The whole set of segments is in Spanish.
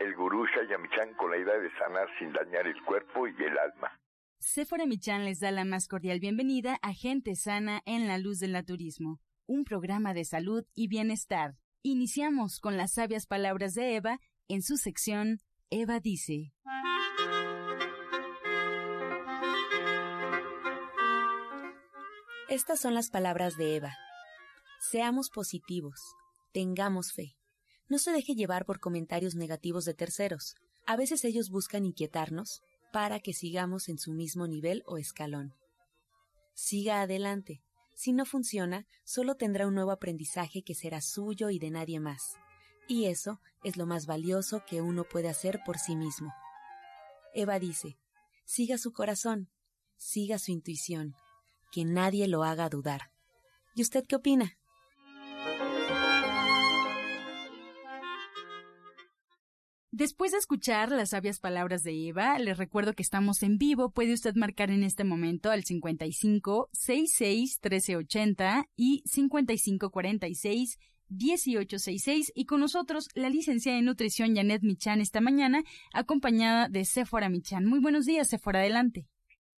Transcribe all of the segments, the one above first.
el gurú Shayamichan con la idea de sanar sin dañar el cuerpo y el alma. Sephora Michan les da la más cordial bienvenida a Gente Sana en la Luz del Naturismo, un programa de salud y bienestar. Iniciamos con las sabias palabras de Eva en su sección Eva dice. Estas son las palabras de Eva. Seamos positivos, tengamos fe. No se deje llevar por comentarios negativos de terceros. A veces ellos buscan inquietarnos para que sigamos en su mismo nivel o escalón. Siga adelante. Si no funciona, solo tendrá un nuevo aprendizaje que será suyo y de nadie más. Y eso es lo más valioso que uno puede hacer por sí mismo. Eva dice, siga su corazón, siga su intuición, que nadie lo haga dudar. ¿Y usted qué opina? Después de escuchar las sabias palabras de Eva, les recuerdo que estamos en vivo. Puede usted marcar en este momento al 55 66 1380 y 55 46 1866 y con nosotros la licenciada en nutrición Janet Michan esta mañana, acompañada de Sephora Michan. Muy buenos días, Sephora, adelante.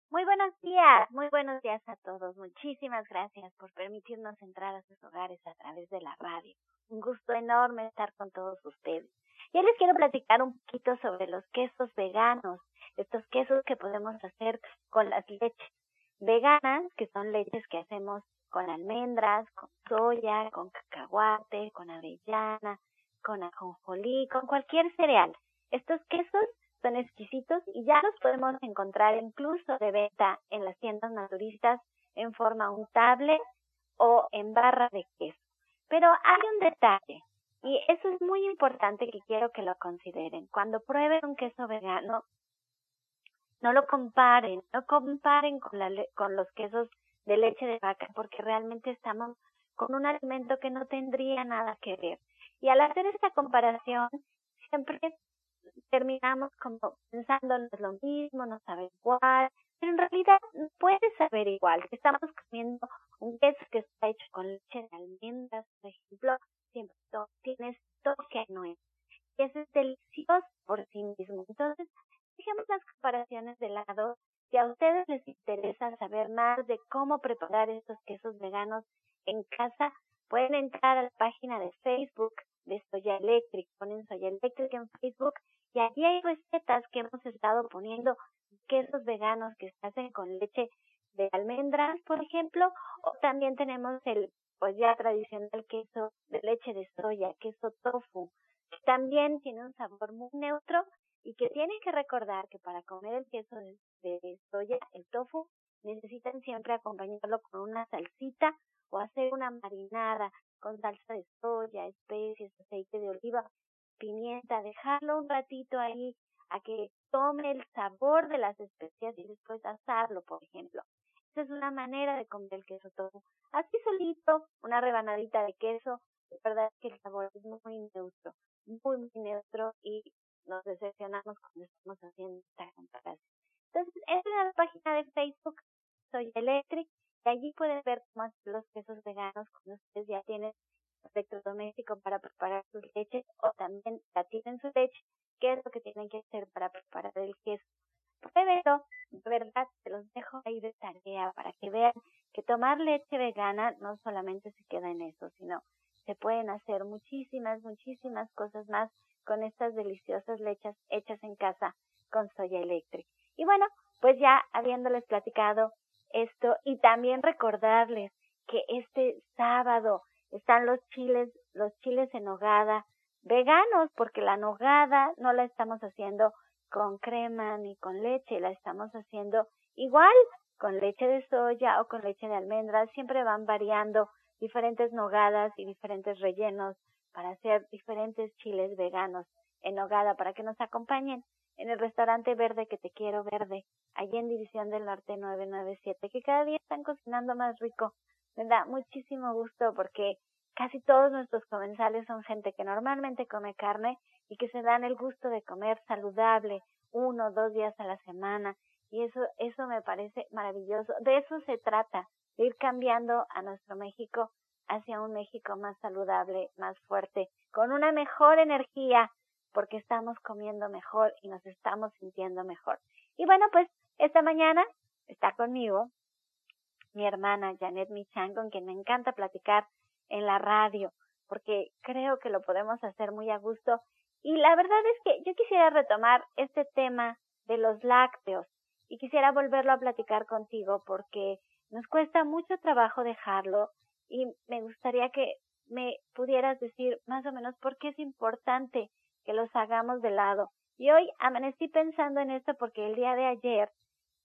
Muy buenos días, muy buenos días a todos. Muchísimas gracias por permitirnos entrar a sus hogares a través de la radio. Un gusto enorme estar con todos ustedes. Ya les quiero platicar un poquito sobre los quesos veganos, estos quesos que podemos hacer con las leches veganas, que son leches que hacemos con almendras, con soya, con cacahuate, con avellana, con ajonjolí, con cualquier cereal. Estos quesos son exquisitos y ya los podemos encontrar incluso de venta en las tiendas naturistas en forma untable o en barra de queso. Pero hay un detalle. Y eso es muy importante que quiero que lo consideren. Cuando prueben un queso vegano, no lo comparen, no comparen con, la, con los quesos de leche de vaca, porque realmente estamos con un alimento que no tendría nada que ver. Y al hacer esta comparación, siempre terminamos como pensando no es lo mismo, no sabe igual, pero en realidad puede saber igual. Estamos comiendo un queso que está hecho con leche de almendras, por ejemplo, siempre tiene toque no es. Y eso es delicioso por sí mismo. Entonces, dejemos las comparaciones de lado. Si a ustedes les interesa saber más de cómo preparar estos quesos veganos en casa, pueden entrar a la página de Facebook de Soya Electric. Ponen Soya Electric en Facebook y allí hay recetas que hemos estado poniendo quesos veganos que se hacen con leche de almendras, por ejemplo, o también tenemos el pues ya tradicional queso de leche de soya, queso tofu, que también tiene un sabor muy neutro y que tienen que recordar que para comer el queso de, soya, el tofu, necesitan siempre acompañarlo con una salsita o hacer una marinada con salsa de soya, especies, aceite de oliva, pimienta, dejarlo un ratito ahí a que tome el sabor de las especias y después asarlo, por ejemplo. Esa es una manera de comer el queso tofu. Así solito, una rebanadita de queso, de verdad que el sabor es muy neutro, muy, muy neutro y nos decepcionamos cuando estamos haciendo esta comparación. Entonces, entren a la página de Facebook, Soy Electric, y allí pueden ver cómo hacer los quesos veganos cuando ustedes ya tienen electrodoméstico para preparar sus leches o también ya tienen su leche, qué es lo que tienen que hacer para preparar el queso. Pruébelo, de verdad, te los dejo ahí de tarea para que vean que tomar leche vegana no solamente se queda en eso, sino se pueden hacer muchísimas, muchísimas cosas más con estas deliciosas leches hechas en casa con soya eléctrica. Y bueno, pues ya habiéndoles platicado esto y también recordarles que este sábado están los chiles, los chiles en nogada veganos, porque la nogada no la estamos haciendo con crema ni con leche, la estamos haciendo igual con leche de soya o con leche de almendras, siempre van variando diferentes nogadas y diferentes rellenos para hacer diferentes chiles veganos en nogada para que nos acompañen en el restaurante Verde que te quiero verde, allí en División del Norte 997, que cada día están cocinando más rico. Me da muchísimo gusto porque casi todos nuestros comensales son gente que normalmente come carne y que se dan el gusto de comer saludable uno o dos días a la semana y eso eso me parece maravilloso. De eso se trata, de ir cambiando a nuestro México hacia un México más saludable, más fuerte, con una mejor energía, porque estamos comiendo mejor y nos estamos sintiendo mejor. Y bueno, pues esta mañana está conmigo mi hermana Janet Michan, con quien me encanta platicar en la radio, porque creo que lo podemos hacer muy a gusto. Y la verdad es que yo quisiera retomar este tema de los lácteos y quisiera volverlo a platicar contigo porque nos cuesta mucho trabajo dejarlo y me gustaría que me pudieras decir más o menos por qué es importante que los hagamos de lado. Y hoy amanecí pensando en esto porque el día de ayer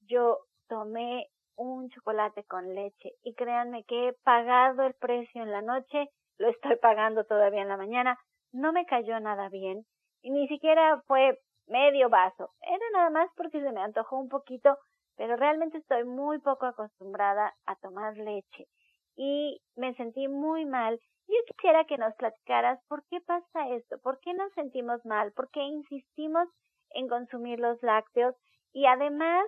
yo tomé un chocolate con leche y créanme que he pagado el precio en la noche, lo estoy pagando todavía en la mañana, no me cayó nada bien y ni siquiera fue medio vaso, era nada más porque se me antojó un poquito, pero realmente estoy muy poco acostumbrada a tomar leche y me sentí muy mal. Yo quisiera que nos platicaras por qué pasa esto, por qué nos sentimos mal, por qué insistimos en consumir los lácteos y además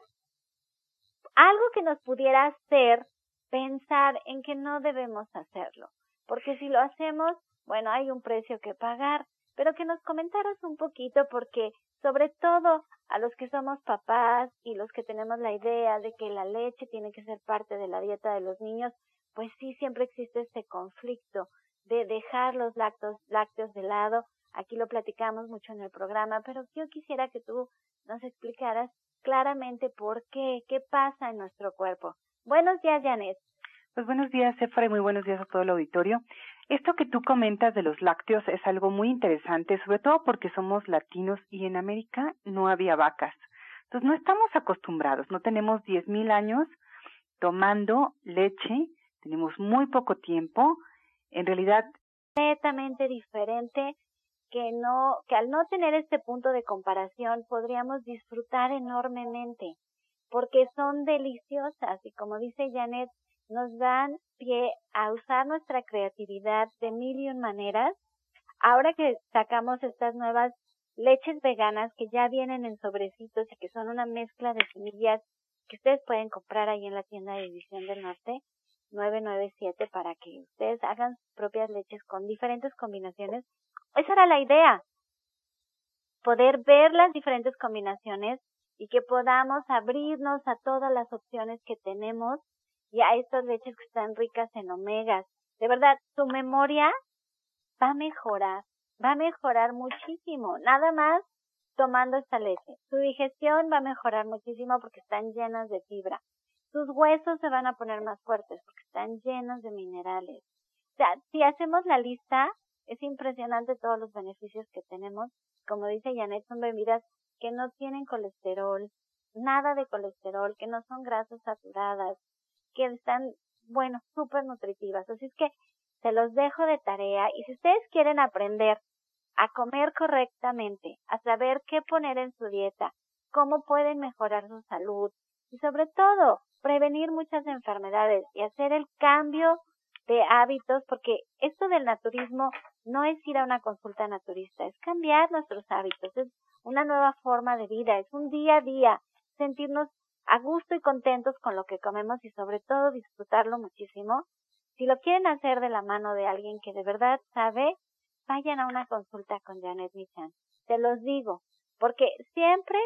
algo que nos pudiera hacer pensar en que no debemos hacerlo, porque si lo hacemos, bueno, hay un precio que pagar, pero que nos comentaras un poquito porque sobre todo a los que somos papás y los que tenemos la idea de que la leche tiene que ser parte de la dieta de los niños, pues sí siempre existe este conflicto de dejar los lácteos, lácteos de lado. Aquí lo platicamos mucho en el programa, pero yo quisiera que tú nos explicaras claramente por qué, qué pasa en nuestro cuerpo. Buenos días, Janet. Pues buenos días, Efra, y muy buenos días a todo el auditorio. Esto que tú comentas de los lácteos es algo muy interesante, sobre todo porque somos latinos y en América no había vacas. Entonces no estamos acostumbrados, no tenemos diez mil años tomando leche tenemos muy poco tiempo, en realidad completamente diferente que no que al no tener este punto de comparación podríamos disfrutar enormemente porque son deliciosas y como dice Janet nos dan pie a usar nuestra creatividad de mil y un maneras. Ahora que sacamos estas nuevas leches veganas que ya vienen en sobrecitos y que son una mezcla de semillas que ustedes pueden comprar ahí en la tienda de División del Norte, 997 para que ustedes hagan sus propias leches con diferentes combinaciones. Esa era la idea, poder ver las diferentes combinaciones y que podamos abrirnos a todas las opciones que tenemos y a estas leches que están ricas en omegas. De verdad, su memoria va a mejorar, va a mejorar muchísimo, nada más tomando esta leche. Su digestión va a mejorar muchísimo porque están llenas de fibra tus huesos se van a poner más fuertes porque están llenos de minerales. O sea, si hacemos la lista, es impresionante todos los beneficios que tenemos. Como dice Janet, son bebidas que no tienen colesterol, nada de colesterol, que no son grasas saturadas, que están, bueno, súper nutritivas. Así es que se los dejo de tarea y si ustedes quieren aprender a comer correctamente, a saber qué poner en su dieta, cómo pueden mejorar su salud y sobre todo prevenir muchas enfermedades y hacer el cambio de hábitos, porque esto del naturismo no es ir a una consulta naturista, es cambiar nuestros hábitos, es una nueva forma de vida, es un día a día, sentirnos a gusto y contentos con lo que comemos y sobre todo disfrutarlo muchísimo. Si lo quieren hacer de la mano de alguien que de verdad sabe, vayan a una consulta con Janet Michan. Te los digo, porque siempre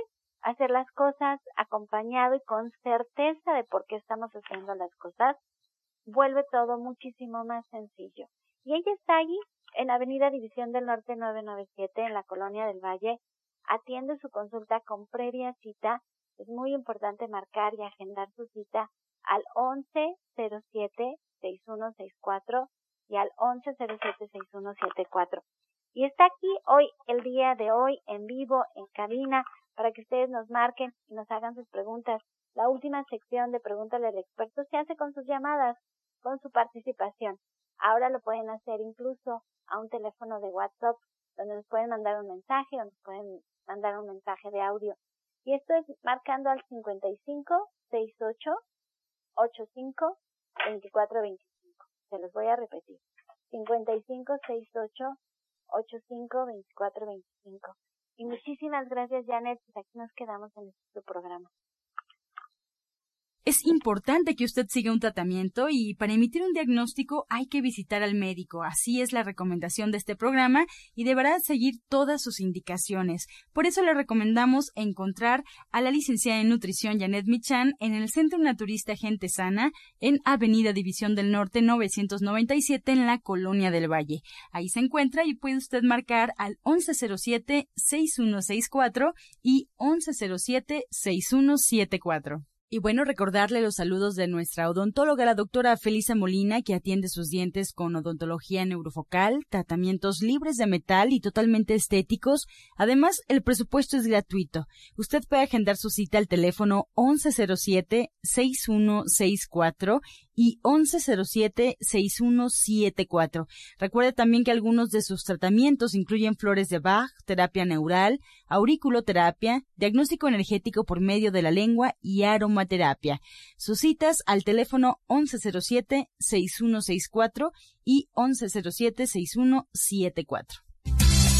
hacer las cosas acompañado y con certeza de por qué estamos haciendo las cosas, vuelve todo muchísimo más sencillo. Y ella está allí, en Avenida División del Norte 997, en la Colonia del Valle, atiende su consulta con previa cita. Es muy importante marcar y agendar su cita al 1107-6164 y al 1107-6174. Y está aquí hoy, el día de hoy, en vivo, en cabina, para que ustedes nos marquen y nos hagan sus preguntas. La última sección de Pregúntale al experto se hace con sus llamadas, con su participación. Ahora lo pueden hacer incluso a un teléfono de WhatsApp, donde nos pueden mandar un mensaje o nos pueden mandar un mensaje de audio. Y esto es marcando al 55 68 85 24 25. Se los voy a repetir. 55 68 85 24 25. Y muchísimas gracias, Janet. Pues aquí nos quedamos en este programa. Es importante que usted siga un tratamiento y para emitir un diagnóstico hay que visitar al médico. Así es la recomendación de este programa y deberá seguir todas sus indicaciones. Por eso le recomendamos encontrar a la licenciada en nutrición Janet Michan en el Centro Naturista Gente Sana en Avenida División del Norte 997 en la Colonia del Valle. Ahí se encuentra y puede usted marcar al 1107-6164 y 1107-6174. Y bueno, recordarle los saludos de nuestra odontóloga, la doctora Felisa Molina, que atiende sus dientes con odontología neurofocal, tratamientos libres de metal y totalmente estéticos. Además, el presupuesto es gratuito. Usted puede agendar su cita al teléfono 1107-6164 y 1107-6174. Recuerde también que algunos de sus tratamientos incluyen flores de Bach, terapia neural, auriculoterapia, diagnóstico energético por medio de la lengua y aromaterapia. Sus citas al teléfono 1107-6164 y 1107-6174.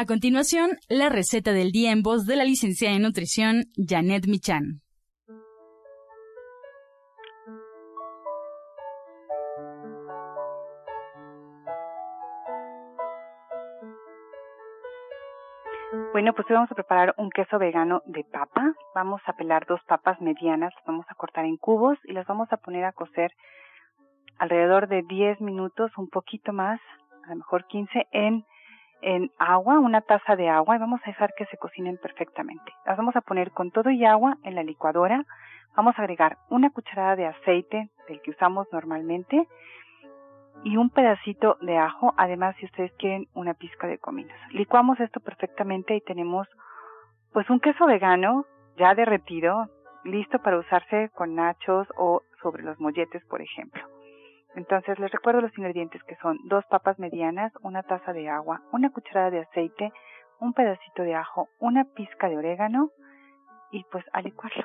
A continuación, la receta del día en voz de la licenciada en nutrición Janet Michan. Bueno, pues hoy vamos a preparar un queso vegano de papa. Vamos a pelar dos papas medianas, las vamos a cortar en cubos y las vamos a poner a cocer alrededor de 10 minutos, un poquito más, a lo mejor 15, en en agua, una taza de agua, y vamos a dejar que se cocinen perfectamente. Las vamos a poner con todo y agua en la licuadora. Vamos a agregar una cucharada de aceite del que usamos normalmente y un pedacito de ajo, además si ustedes quieren una pizca de cominos. Licuamos esto perfectamente y tenemos pues un queso vegano ya derretido, listo para usarse con nachos o sobre los molletes, por ejemplo. Entonces les recuerdo los ingredientes que son dos papas medianas, una taza de agua, una cucharada de aceite, un pedacito de ajo, una pizca de orégano y pues a licuarlo.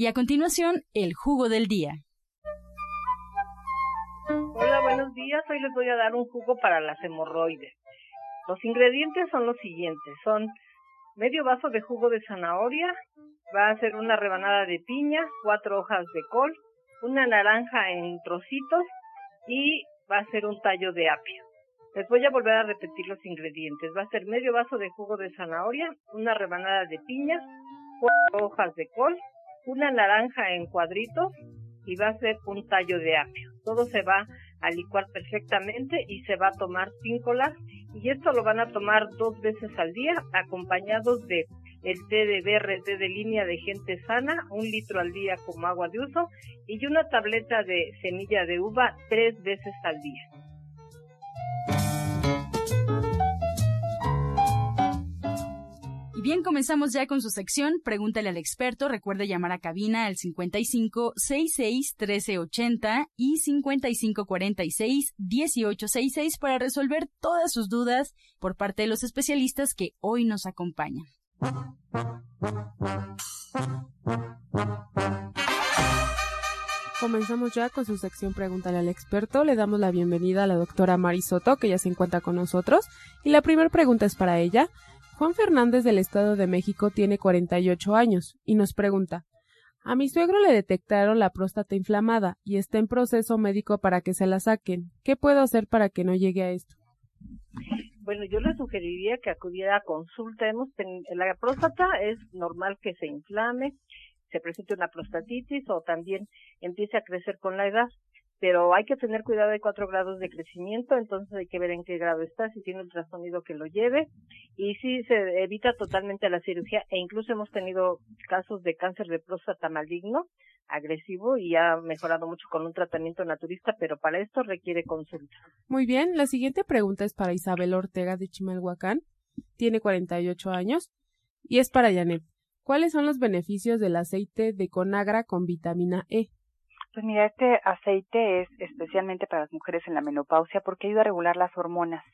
Y a continuación, el jugo del día. Hola, buenos días. Hoy les voy a dar un jugo para las hemorroides. Los ingredientes son los siguientes. Son medio vaso de jugo de zanahoria, va a ser una rebanada de piña, cuatro hojas de col, una naranja en trocitos y va a ser un tallo de apio. Les voy a volver a repetir los ingredientes. Va a ser medio vaso de jugo de zanahoria, una rebanada de piña, cuatro hojas de col, una naranja en cuadritos y va a ser un tallo de apio. Todo se va a licuar perfectamente y se va a tomar píncolas y esto lo van a tomar dos veces al día acompañados de el té de BRT de línea de gente sana, un litro al día como agua de uso y una tableta de semilla de uva tres veces al día. Bien, comenzamos ya con su sección Pregúntale al experto. Recuerde llamar a cabina al 55 66 1380 y 55 46 1866 para resolver todas sus dudas por parte de los especialistas que hoy nos acompañan. Comenzamos ya con su sección Pregúntale al experto. Le damos la bienvenida a la doctora Mari Soto, que ya se encuentra con nosotros. Y la primera pregunta es para ella. Juan Fernández del Estado de México tiene 48 años y nos pregunta, a mi suegro le detectaron la próstata inflamada y está en proceso médico para que se la saquen. ¿Qué puedo hacer para que no llegue a esto? Bueno, yo le sugeriría que acudiera a consulta. La próstata es normal que se inflame, se presente una prostatitis o también empiece a crecer con la edad pero hay que tener cuidado, de cuatro grados de crecimiento, entonces hay que ver en qué grado está, si tiene ultrasonido que lo lleve, y si se evita totalmente la cirugía, e incluso hemos tenido casos de cáncer de próstata maligno, agresivo, y ha mejorado mucho con un tratamiento naturista, pero para esto requiere consulta. Muy bien, la siguiente pregunta es para Isabel Ortega de Chimalhuacán, tiene 48 años, y es para Janet. ¿Cuáles son los beneficios del aceite de conagra con vitamina E? Pues mira, este aceite es especialmente para las mujeres en la menopausia porque ayuda a regular las hormonas.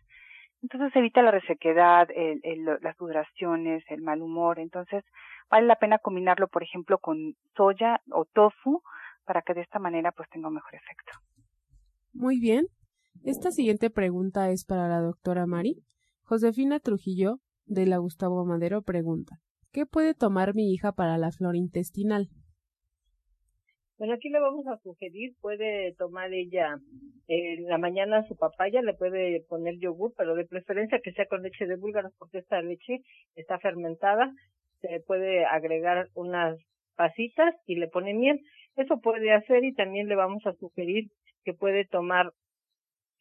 Entonces evita la resequedad, el, las sudoraciones, el mal humor. Entonces vale la pena combinarlo, por ejemplo, con soya o tofu para que de esta manera pues tenga un mejor efecto. Muy bien. Esta siguiente pregunta es para la doctora Mari. Josefina Trujillo, de la Gustavo Madero, pregunta, ¿qué puede tomar mi hija para la flora intestinal? Bueno, aquí le vamos a sugerir, puede tomar ella en la mañana su papaya, le puede poner yogur, pero de preferencia que sea con leche de búlgaros porque esta leche está fermentada, se puede agregar unas pasitas y le pone miel. Eso puede hacer y también le vamos a sugerir que puede tomar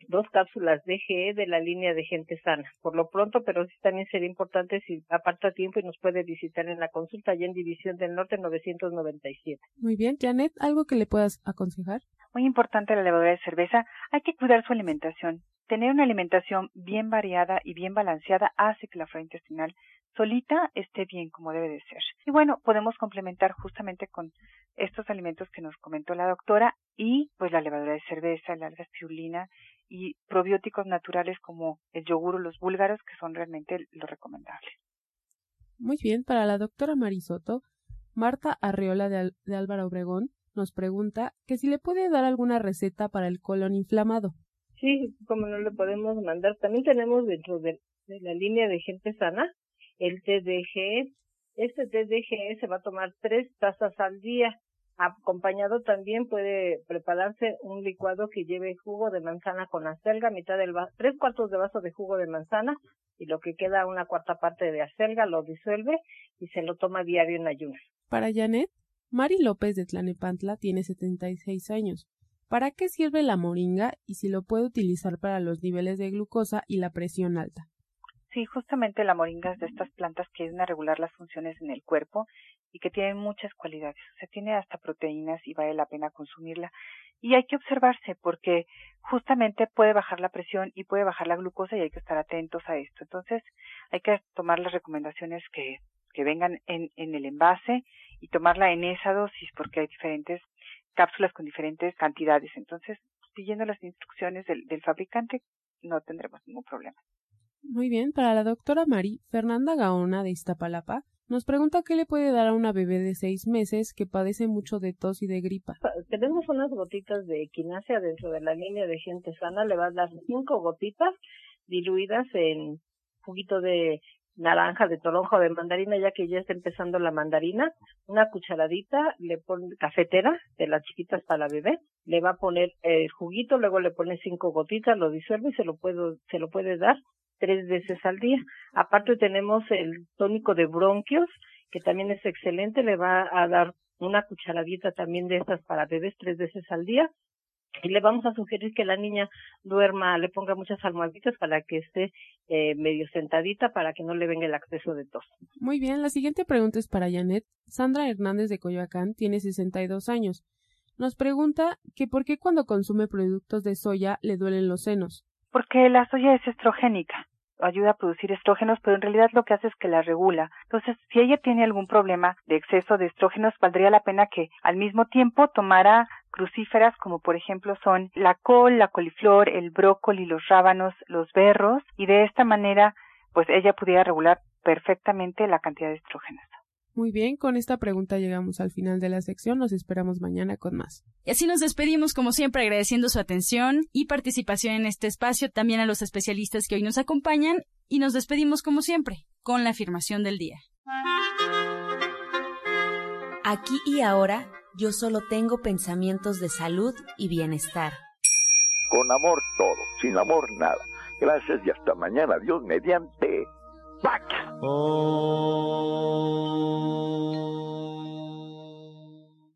dos cápsulas de GE de la línea de gente sana. Por lo pronto, pero sí también sería importante si aparta tiempo y nos puede visitar en la consulta allá en División del Norte 997. Muy bien, Janet, ¿algo que le puedas aconsejar? Muy importante la levadura de cerveza. Hay que cuidar su alimentación. Tener una alimentación bien variada y bien balanceada hace que la flora intestinal solita esté bien como debe de ser. Y bueno, podemos complementar justamente con estos alimentos que nos comentó la doctora y pues la levadura de cerveza, la alga espirulina y probióticos naturales como el yogur o los búlgaros, que son realmente lo recomendable. Muy bien, para la doctora Marisoto, Marta Arreola de, de Álvaro Obregón nos pregunta que si le puede dar alguna receta para el colon inflamado. Sí, como no le podemos mandar. También tenemos dentro de, de la línea de gente sana el TDG. Este TDG se va a tomar tres tazas al día Acompañado también puede prepararse un licuado que lleve jugo de manzana con acelga, mitad del tres cuartos de vaso de jugo de manzana y lo que queda una cuarta parte de acelga lo disuelve y se lo toma diario en ayunas. Para Janet, Mari López de Tlanepantla tiene 76 años. ¿Para qué sirve la moringa y si lo puede utilizar para los niveles de glucosa y la presión alta? Sí, justamente la moringa es de estas plantas que ayudan a regular las funciones en el cuerpo y que tiene muchas cualidades. O sea, tiene hasta proteínas y vale la pena consumirla. Y hay que observarse porque justamente puede bajar la presión y puede bajar la glucosa y hay que estar atentos a esto. Entonces, hay que tomar las recomendaciones que, que vengan en, en el envase y tomarla en esa dosis porque hay diferentes cápsulas con diferentes cantidades. Entonces, siguiendo las instrucciones del, del fabricante, no tendremos ningún problema. Muy bien, para la doctora Mari, Fernanda Gaona de Iztapalapa nos pregunta qué le puede dar a una bebé de seis meses que padece mucho de tos y de gripa. Tenemos unas gotitas de equinacia dentro de la línea de gente sana. Le va a dar cinco gotitas diluidas en juguito de naranja, de toronja o de mandarina, ya que ya está empezando la mandarina. Una cucharadita, le pone cafetera de las chiquitas para la bebé. Le va a poner el juguito, luego le pone cinco gotitas, lo disuelve y se lo, puedo, se lo puede dar tres veces al día. Aparte tenemos el tónico de bronquios, que también es excelente, le va a dar una cucharadita también de estas para bebés tres veces al día. y le vamos a sugerir que la niña duerma, le ponga muchas almohaditas para que esté eh, medio sentadita para que no le venga el acceso de tos. Muy bien, la siguiente pregunta es para Janet. Sandra Hernández de Coyoacán tiene 62 años. Nos pregunta que por qué cuando consume productos de soya le duelen los senos. Porque la soya es estrogénica ayuda a producir estrógenos, pero en realidad lo que hace es que la regula. Entonces, si ella tiene algún problema de exceso de estrógenos, valdría la pena que al mismo tiempo tomara crucíferas como por ejemplo son la col, la coliflor, el brócoli, los rábanos, los berros y de esta manera pues ella pudiera regular perfectamente la cantidad de estrógenos. Muy bien, con esta pregunta llegamos al final de la sección, nos esperamos mañana con más. Y así nos despedimos como siempre agradeciendo su atención y participación en este espacio, también a los especialistas que hoy nos acompañan y nos despedimos como siempre con la afirmación del día. Aquí y ahora yo solo tengo pensamientos de salud y bienestar. Con amor todo, sin amor nada. Gracias y hasta mañana. Dios mediante. Pax. Oh.